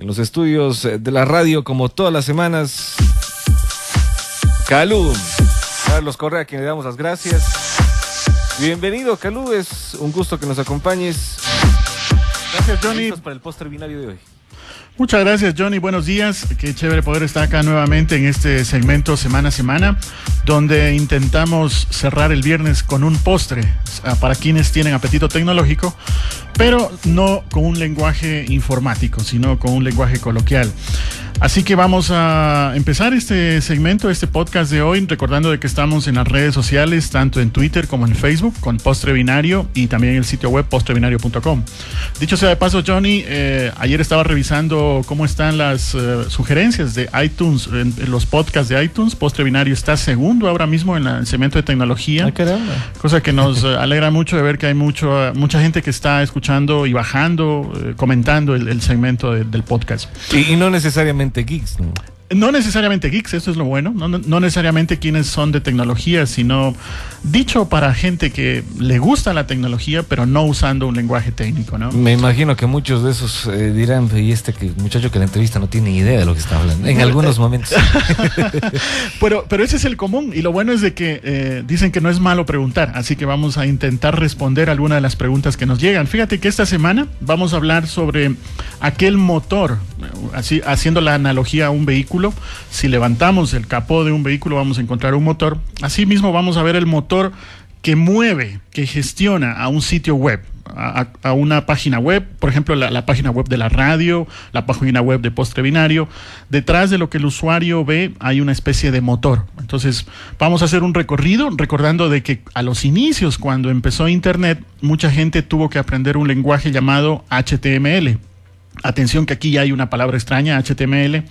en los estudios eh, de la radio, como todas las semanas, Calú. Carlos Correa, a quien le damos las gracias. Bienvenido, Calú, es un gusto que nos acompañes. Gracias, Johnny. Listos para el postre binario de hoy. Muchas gracias, Johnny. Buenos días. Qué chévere poder estar acá nuevamente en este segmento semana a semana, donde intentamos cerrar el viernes con un postre para quienes tienen apetito tecnológico, pero no con un lenguaje informático, sino con un lenguaje coloquial. Así que vamos a empezar este segmento, este podcast de hoy, recordando de que estamos en las redes sociales, tanto en Twitter como en Facebook, con Postre Binario y también el sitio web postrebinario.com. Dicho sea de paso, Johnny, eh, ayer estaba revisando cómo están las eh, sugerencias de iTunes, en, en los podcasts de iTunes. Postre Binario está segundo ahora mismo en la- el segmento de tecnología. Ah, caramba. Cosa que nos eh, alegra mucho de ver que hay mucho, eh, mucha gente que está escuchando y bajando, eh, comentando el, el segmento de- del podcast. Y, y no necesariamente geeks, ¿no? No necesariamente geeks, eso es lo bueno, no, no- no necesariamente quienes son de tecnología, sino dicho para gente que le gusta la tecnología, pero no usando un lenguaje técnico, ¿no? Me imagino que muchos de esos eh, dirán, y este que, muchacho que la entrevista no tiene idea de lo que está hablando, en algunos momentos. Pero, pero ese es el común y lo bueno es de que eh, dicen que no es malo preguntar, así que vamos a intentar responder alguna de las preguntas que nos llegan. Fíjate que esta semana vamos a hablar sobre aquel motor, eh, así haciendo la analogía a un vehículo. Si levantamos el capó de un vehículo vamos a encontrar un motor. Asimismo vamos a ver el motor que mueve, que gestiona a un sitio web. A, una página web, por ejemplo, la, la página web de la radio, la página web de Postre Binario. Detrás de lo que el usuario ve hay una especie de motor. Entonces, vamos a hacer un recorrido recordando de que a los inicios, cuando empezó Internet, mucha gente tuvo que aprender un lenguaje llamado HTML. Atención que aquí ya hay una palabra extraña, HTML,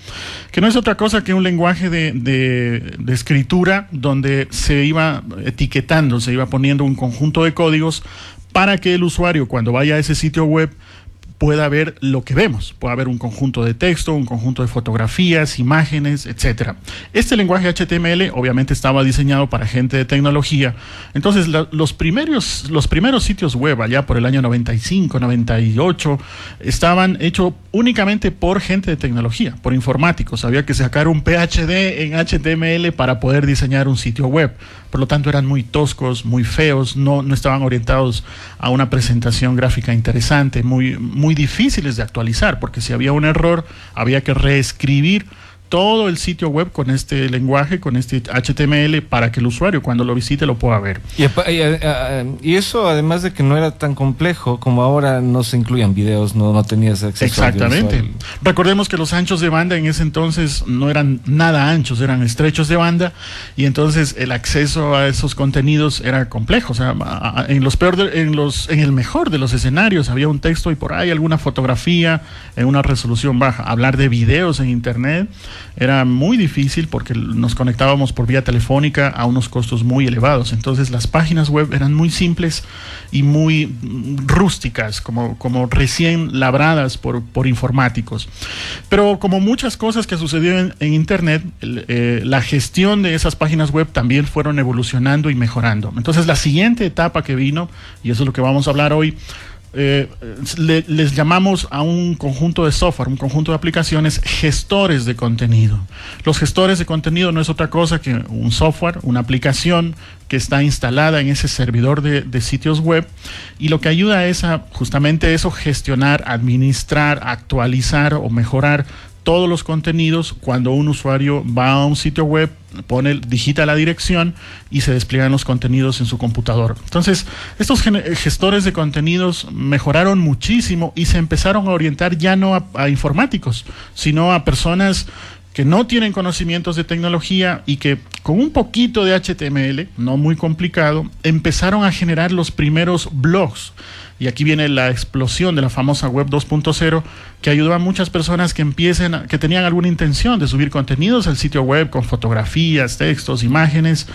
que no es otra cosa que un lenguaje de, de- escritura donde se iba etiquetando, se iba poniendo un conjunto de códigos para que el usuario cuando vaya a ese sitio web pueda ver lo que vemos. Pueda ver un conjunto de texto, un conjunto de fotografías, imágenes, etcétera. Este lenguaje HTML obviamente estaba diseñado para gente de tecnología. Entonces, los, primeros, los primeros sitios web, allá por el año 95, 98, estaban hechos únicamente por gente de tecnología, por informáticos. Había que sacar un PhD en HTML para poder diseñar un sitio web. Por lo tanto, eran muy toscos, muy feos, no, no estaban orientados a una presentación gráfica interesante, muy, muy difíciles de actualizar, porque si había un error, había que reescribir todo el sitio web con este lenguaje, con este HTML, para que el usuario cuando lo visite lo pueda ver. Y, a- a- y eso, además de que no era tan complejo como ahora, no se incluían videos, no, no tenías acceso Exactamente. audiovisual. Recordemos que los anchos de banda en ese entonces no eran nada anchos, eran estrechos de banda y entonces el acceso a esos contenidos era complejo. O sea, en los peor de- en los, en el mejor de los escenarios había un texto y por ahí alguna fotografía en una resolución baja. Hablar de videos en internet era muy difícil porque nos conectábamos por vía telefónica a unos costos muy elevados. Entonces las páginas web eran muy simples y muy rústicas, como, como recién labradas por, por informáticos. Pero como muchas cosas que sucedieron en, en Internet, el, eh, la gestión de esas páginas web también fueron evolucionando y mejorando. Entonces la siguiente etapa que vino, y eso es lo que vamos a hablar hoy, eh, le- les llamamos a un conjunto de software, un conjunto de aplicaciones, gestores de contenido. Los gestores de contenido no es otra cosa que un software, una aplicación que está instalada en ese servidor de, de sitios web y lo que ayuda es a justamente eso, gestionar, administrar, actualizar o mejorar todos los contenidos cuando un usuario va a un sitio web, pone, digita la dirección y se despliegan los contenidos en su computador. Entonces, estos gestores de contenidos mejoraron muchísimo y se empezaron a orientar ya no a, a informáticos, sino a personas que no tienen conocimientos de tecnología y que con un poquito de HTML, no muy complicado, empezaron a generar los primeros blogs. Y aquí viene la explosión de la famosa web 2.0 que ayudó a muchas personas que empiecen, que tenían alguna intención de subir contenidos al sitio web con fotografías, textos, imágenes.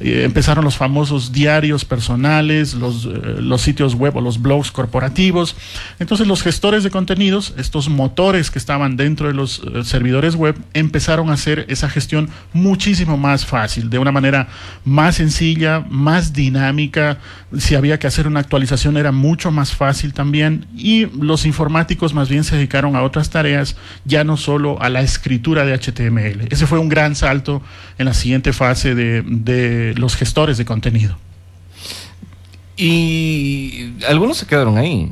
Eh, empezaron los famosos diarios personales, los, eh, los sitios web o los blogs corporativos. Entonces los gestores de contenidos, estos motores que estaban dentro de los eh, servidores web, empezaron a hacer esa gestión muchísimo más fácil. fácil, de una manera más sencilla, más dinámica. Si había que hacer una actualización era mucho más fácil también. Y los informáticos más bien se dedicaron a otras tareas, ya no solo a la escritura de HTML. Ese fue un gran salto en la siguiente fase de, de los gestores de contenido. Y algunos se quedaron ahí.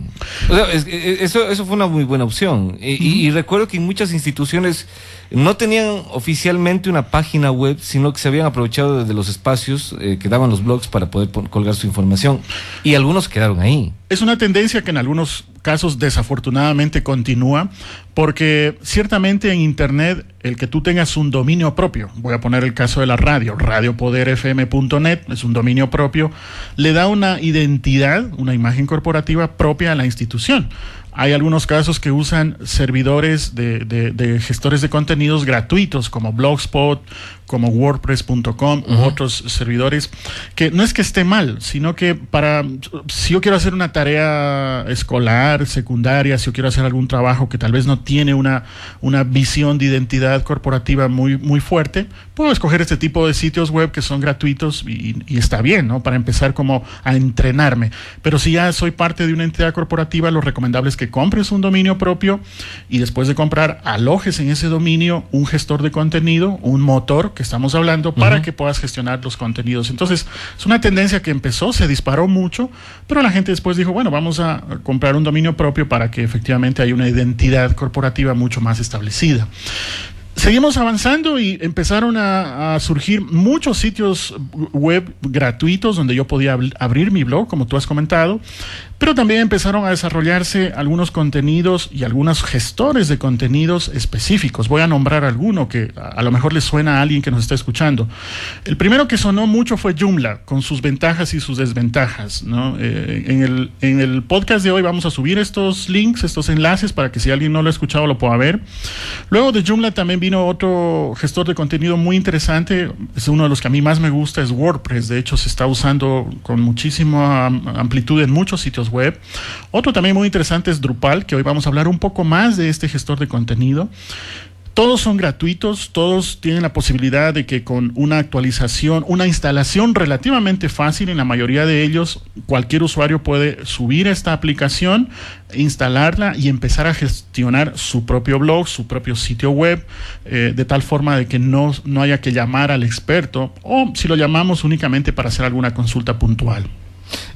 eso, eso fue una muy buena opción. Y, recuerdo que muchas instituciones no tenían oficialmente una página web, sino que se habían aprovechado de los espacios eh, que daban los blogs para poder colgar su información. Y algunos quedaron ahí. Es una tendencia que en algunos casos desafortunadamente continúa, porque ciertamente en Internet el que tú tengas un dominio propio, voy a poner el caso de la radio, radiopoderfm.net, es un dominio propio, le da una identidad, una imagen corporativa propia a la institución. Hay algunos casos que usan servidores de, de, gestores de contenidos gratuitos como Blogspot, como WordPress.com u otros servidores, que no es que esté mal, sino que para, si yo quiero hacer una tarea escolar, secundaria, si yo quiero hacer algún trabajo que tal vez no tiene una, una visión de identidad corporativa muy, muy fuerte, puedo escoger este tipo de sitios web que son gratuitos y, y está bien, ¿no? Para empezar como a entrenarme. Pero si ya soy parte de una entidad corporativa, lo recomendable es que compres un dominio propio y después de comprar, alojes en ese dominio un gestor de contenido, un motor que estamos hablando, para que puedas gestionar los contenidos. Entonces, es una tendencia que empezó, se disparó mucho, pero la gente después dijo, bueno, vamos a comprar un dominio propio para que efectivamente haya una identidad corporativa mucho más establecida seguimos avanzando y empezaron a, surgir muchos sitios web gratuitos donde yo podía abrir mi blog, como tú has comentado, pero también empezaron a desarrollarse algunos contenidos y algunos gestores de contenidos específicos. Voy a nombrar alguno que a, lo mejor le suena a alguien que nos está escuchando. El primero que sonó mucho fue Joomla, con sus ventajas y sus desventajas. Eh, en, el, en el podcast de hoy vamos a subir estos links, estos enlaces, para que si alguien no lo ha escuchado lo pueda ver. Luego de Joomla también otro gestor de contenido muy interesante, es uno de los que a mí más me gusta, es WordPress. De hecho, se está usando con muchísima amplitud en muchos sitios web. Otro también muy interesante es Drupal, que hoy vamos a hablar un poco más de este gestor de contenido. Todos son gratuitos, todos tienen la posibilidad de que con una actualización, una instalación relativamente fácil, en la mayoría de ellos, cualquier usuario puede subir esta aplicación, instalarla y empezar a gestionar su propio blog, su propio sitio web, eh, de tal forma de que no, no haya que llamar al experto o si lo llamamos únicamente para hacer alguna consulta puntual.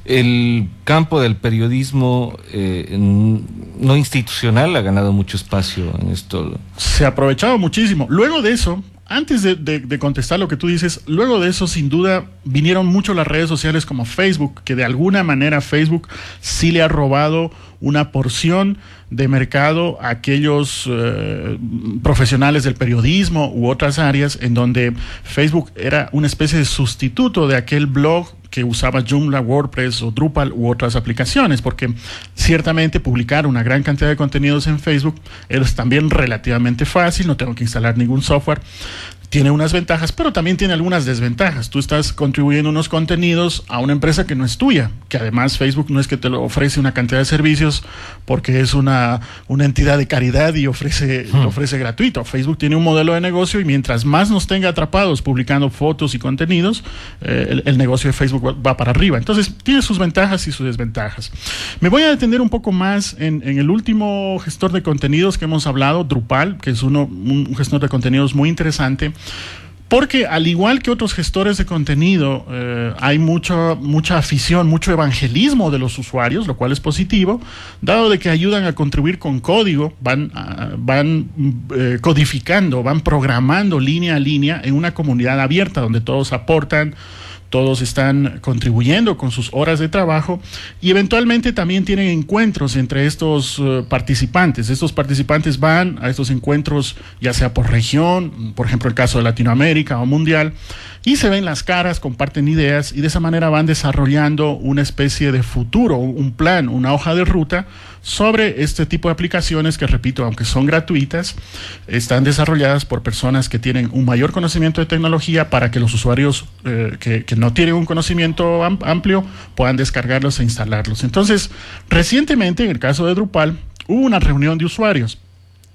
El campo del periodismo eh, no institucional ha ganado mucho espacio en esto. Se ha aprovechado muchísimo. Luego de eso, antes de, contestar lo que tú dices, luego de eso, sin duda, vinieron mucho las redes sociales como Facebook, que de alguna manera Facebook sí le ha robado una porción de mercado a aquellos eh, profesionales del periodismo u otras áreas en donde Facebook era una especie de sustituto de aquel blog que usaba Joomla, WordPress o Drupal u otras aplicaciones, porque ciertamente publicar una gran cantidad de contenidos en Facebook es también relativamente fácil, no tengo que instalar ningún software tiene unas ventajas, pero también tiene algunas desventajas. Tú estás contribuyendo unos contenidos a una empresa que no es tuya, que además Facebook no es que te lo ofrece una cantidad de servicios porque es una, una entidad de caridad y ofrece, hmm. ofrece gratuito. Facebook tiene un modelo de negocio y mientras más nos tenga atrapados publicando fotos y contenidos, eh, el, negocio de Facebook va, para arriba. Entonces, tiene sus ventajas y sus desventajas. Me voy a detener un poco más en, el último gestor de contenidos que hemos hablado, Drupal, que es uno, un gestor de contenidos muy interesante. Porque al igual que otros gestores de contenido, eh, hay mucha, mucha afición, mucho evangelismo de los usuarios, lo cual es positivo, dado de que ayudan a contribuir con código, van, ah, eh, codificando, van programando línea a línea en una comunidad abierta donde todos aportan todos están contribuyendo con sus horas de trabajo y eventualmente también tienen encuentros entre estos eh, participantes. Estos participantes van a estos encuentros ya sea por región, por ejemplo el caso de Latinoamérica o mundial, y se ven las caras, comparten ideas y de esa manera van desarrollando una especie de futuro, un plan, una hoja de ruta sobre este tipo de aplicaciones que, repito, aunque son gratuitas, están desarrolladas por personas que tienen un mayor conocimiento de tecnología para que los usuarios eh, que, no tienen un conocimiento amplio puedan descargarlos e instalarlos. Entonces, recientemente, en el caso de Drupal, hubo una reunión de usuarios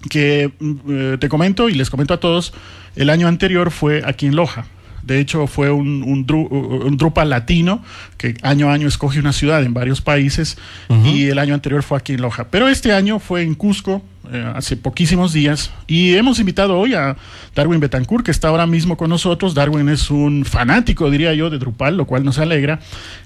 que mm, eh, te comento y les comento a todos, el año anterior fue aquí en Loja De hecho, fue un, un, Drupal latino que año a año escoge una ciudad en varios países y el año anterior fue aquí en Loja. Pero este año fue en Cusco, eh, hace poquísimos días y hemos invitado hoy a Darwin Betancourt que está ahora mismo con nosotros. Darwin es un fanático, diría yo, de Drupal, lo cual nos alegra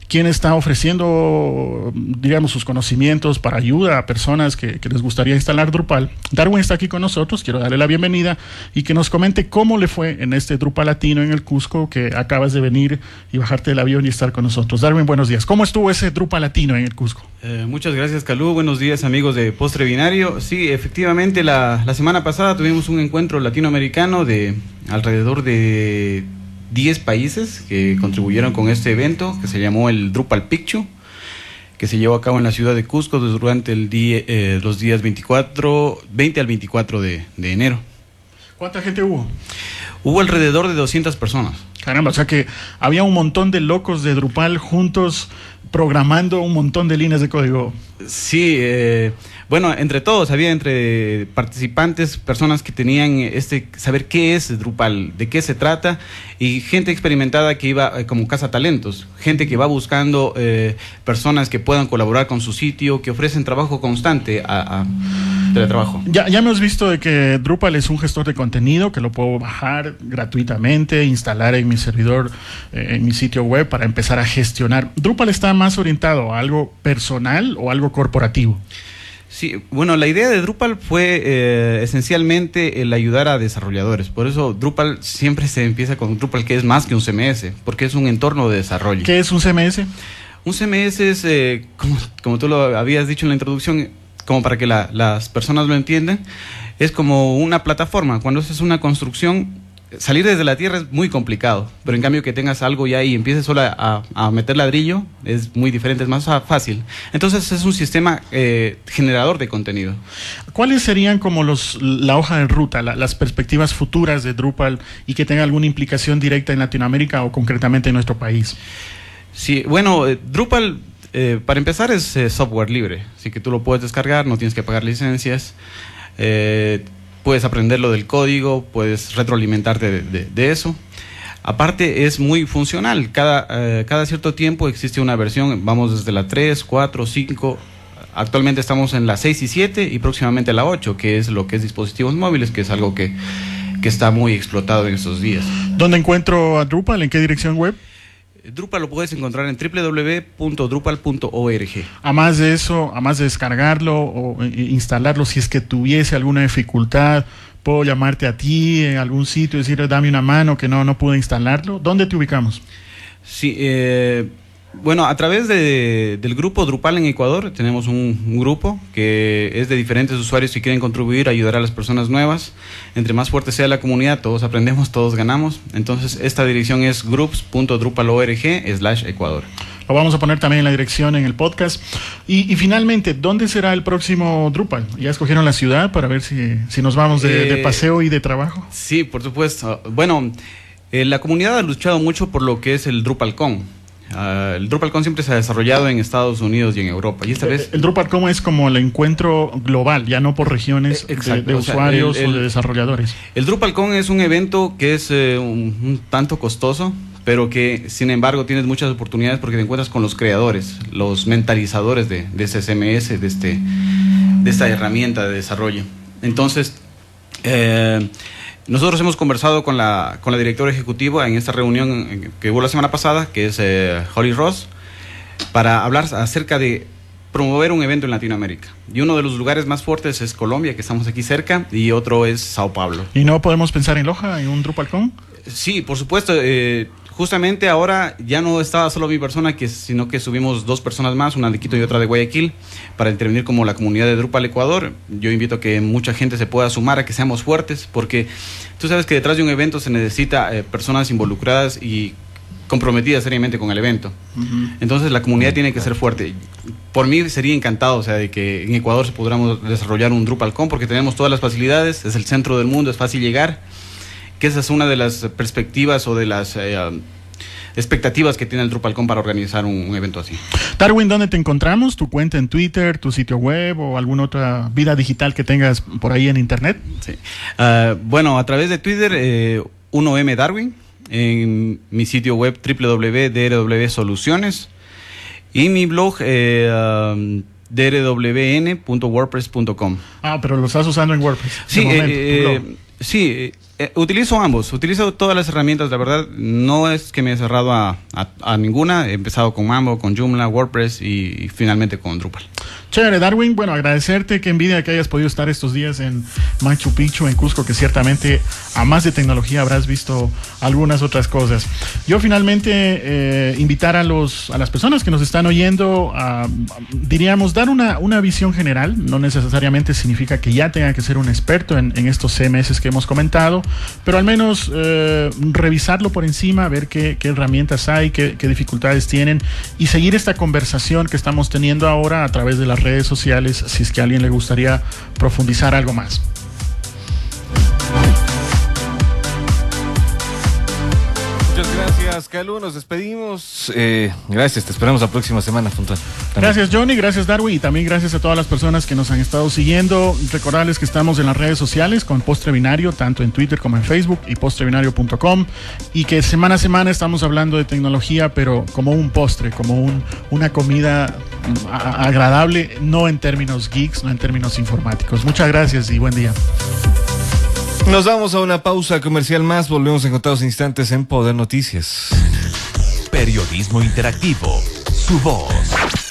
quien está ofreciendo, digamos, sus conocimientos para ayuda a personas que, les gustaría instalar Drupal. Darwin está aquí con nosotros, quiero darle la bienvenida y que nos comente cómo le fue en este Drupal latino en el Cusco, que acabas de venir y bajarte del avión y estar con nosotros. Darwin, buenos días. ¿Cómo estuvo ese Drupal latino en el Cusco? Eh, muchas gracias, Calú. Buenos días, amigos de Postre Binario. Sí, efectivamente, la, la semana pasada tuvimos un encuentro latinoamericano de alrededor de 10 países que contribuyeron con este evento que se llamó el Drupal Picture, que se llevó a cabo en la ciudad de Cusco durante el día, eh, los días 24, 20 al 24 de, de enero. ¿Cuánta gente hubo? Hubo alrededor de 200 personas. Caramba, o sea que había un montón de locos de Drupal juntos programando un montón de líneas de código. Sí, eh, bueno, entre todos, había entre participantes personas que tenían este saber qué es Drupal, de qué se trata, y gente experimentada que iba eh, como casa talentos, gente que va buscando eh, personas que puedan colaborar con su sitio, que ofrecen trabajo constante a, a teletrabajo. Ya, ya hemos visto de que Drupal es un gestor de contenido que lo puedo bajar gratuitamente, instalar en mi servidor, eh, en mi sitio web para empezar a gestionar. ¿Drupal está más orientado a algo personal o algo corporativo? Sí, bueno, la idea de Drupal fue eh, esencialmente el ayudar a desarrolladores. Por eso Drupal siempre se empieza con Drupal, que es más que un CMS, porque es un entorno de desarrollo. ¿Qué es un CMS? Un CMS es, eh, como, tú lo habías dicho en la introducción, como para que las personas lo entiendan, es como una plataforma. Cuando es una construcción, salir desde la tierra es muy complicado, pero en cambio que tengas algo ya y empieces solo a, meter ladrillo es muy diferente, es más fácil. Entonces es un sistema eh, generador de contenido. ¿Cuáles serían como los, la hoja de ruta, las perspectivas futuras de Drupal y que tenga alguna implicación directa en Latinoamérica o concretamente en nuestro país? Sí, bueno, eh, Drupal eh, para empezar es software libre, así que tú lo puedes descargar, no tienes que pagar licencias puedes aprender lo del código, puedes retroalimentarte de, eso. Aparte es muy funcional, cada, eh, cada cierto tiempo existe una versión, vamos desde la 3, 4, 5, actualmente estamos en la 6 y 7 y próximamente la 8, que es lo que es dispositivos móviles, que es algo que, que está muy explotado en estos días. ¿Dónde encuentro a Drupal? ¿En qué dirección web? Drupal lo puedes encontrar en www.drupal.org. A más de eso, a más de descargarlo o eh, instalarlo, si es que tuviese alguna dificultad, puedo llamarte a ti en algún sitio y decirle dame una mano que no, no pude instalarlo. ¿Dónde te ubicamos? Sí, eh, bueno, a través de, del grupo Drupal en Ecuador tenemos un, grupo que es de diferentes usuarios que quieren contribuir, ayudar a las personas nuevas. Entre más fuerte sea la comunidad, todos aprendemos, todos ganamos. Entonces, esta dirección es groups.drupal.org slash Ecuador. Lo vamos a poner también en la dirección en el podcast. Y, finalmente, ¿dónde será el próximo Drupal? ¿Ya escogieron la ciudad para ver si, si nos vamos de, eh, paseo y de trabajo? Sí, por supuesto. Bueno, eh, la comunidad ha luchado mucho por lo que es el DrupalCon Uh, el DrupalCon siempre se ha desarrollado en Estados Unidos y en Europa. Y esta vez... El, DrupalCon es como el encuentro global, ya no por regiones eh, de, usuarios o, de desarrolladores. El DrupalCon es un evento que es eh, un, tanto costoso, pero que sin embargo tienes muchas oportunidades porque te encuentras con los creadores, los mentalizadores de, de de, este, de esta herramienta de desarrollo. Entonces, eh, nosotros hemos conversado con la, con la directora ejecutiva en esta reunión que hubo la semana pasada, que es eh, Holly Ross, para hablar acerca de promover un evento en Latinoamérica. Y uno de los lugares más fuertes es Colombia, que estamos aquí cerca, y otro es Sao Paulo. ¿Y no podemos pensar en Loja, en un DrupalCon? Sí, por supuesto. Eh, justamente ahora ya no estaba solo mi persona, que, sino que subimos dos personas más, una de Quito y otra de Guayaquil, para intervenir como la comunidad de Drupal Ecuador. Yo invito a que mucha gente se pueda sumar, a que seamos fuertes, porque tú sabes que detrás de un evento se necesita eh, personas involucradas y comprometidas seriamente con el evento. Entonces la comunidad tiene que ser fuerte. Por mí sería encantado, o sea, de que en Ecuador se pudiéramos desarrollar un DrupalCon porque tenemos todas las facilidades, es el centro del mundo, es fácil llegar que esa es una de las perspectivas o de las eh, expectativas que tiene el DrupalCon para organizar un, evento así. Darwin, ¿dónde te encontramos? ¿Tu cuenta en Twitter, tu sitio web o alguna otra vida digital que tengas por ahí en Internet? Sí. Ah, bueno, a través de Twitter, 1M eh, Darwin en mi sitio web www.drw Soluciones y mi blog eh, drwn.wordpress.com. Ah, pero lo estás usando en WordPress. Sí, eh, eh, sí, eh, utilizo ambos, utilizo todas las herramientas, la verdad, no es que me he cerrado a, a, ninguna, he empezado con Mambo, con Joomla, WordPress y, finalmente con Drupal. Chévere, Darwin, bueno, agradecerte, que envidia que hayas podido estar estos días en Machu Picchu, en Cusco, que ciertamente a más de tecnología habrás visto algunas otras cosas. Yo finalmente eh, invitar a, los, a las personas que nos están oyendo a, diríamos, dar una, una visión general, no necesariamente significa que ya tenga que ser un experto en, en estos CMS que hemos comentado, pero al menos eh, revisarlo por encima, ver qué, herramientas hay, qué, dificultades tienen y seguir esta conversación que estamos teniendo ahora a través de las redes sociales si es que a alguien le gustaría profundizar algo más. Gracias, Calu. Nos despedimos. Eh, gracias, te esperamos la próxima semana, puntual. Gracias, Johnny. Gracias, Darwin. Y también gracias a todas las personas que nos han estado siguiendo. Recordarles que estamos en las redes sociales con Postre Binario, tanto en Twitter como en Facebook y postrebinario.com. Y que semana a semana estamos hablando de tecnología, pero como un postre, como un, una comida agradable, no en términos geeks, no en términos informáticos. Muchas gracias y buen día. Nos vamos a una pausa comercial más. Volvemos en contados instantes en Poder Noticias. Periodismo interactivo. Su voz.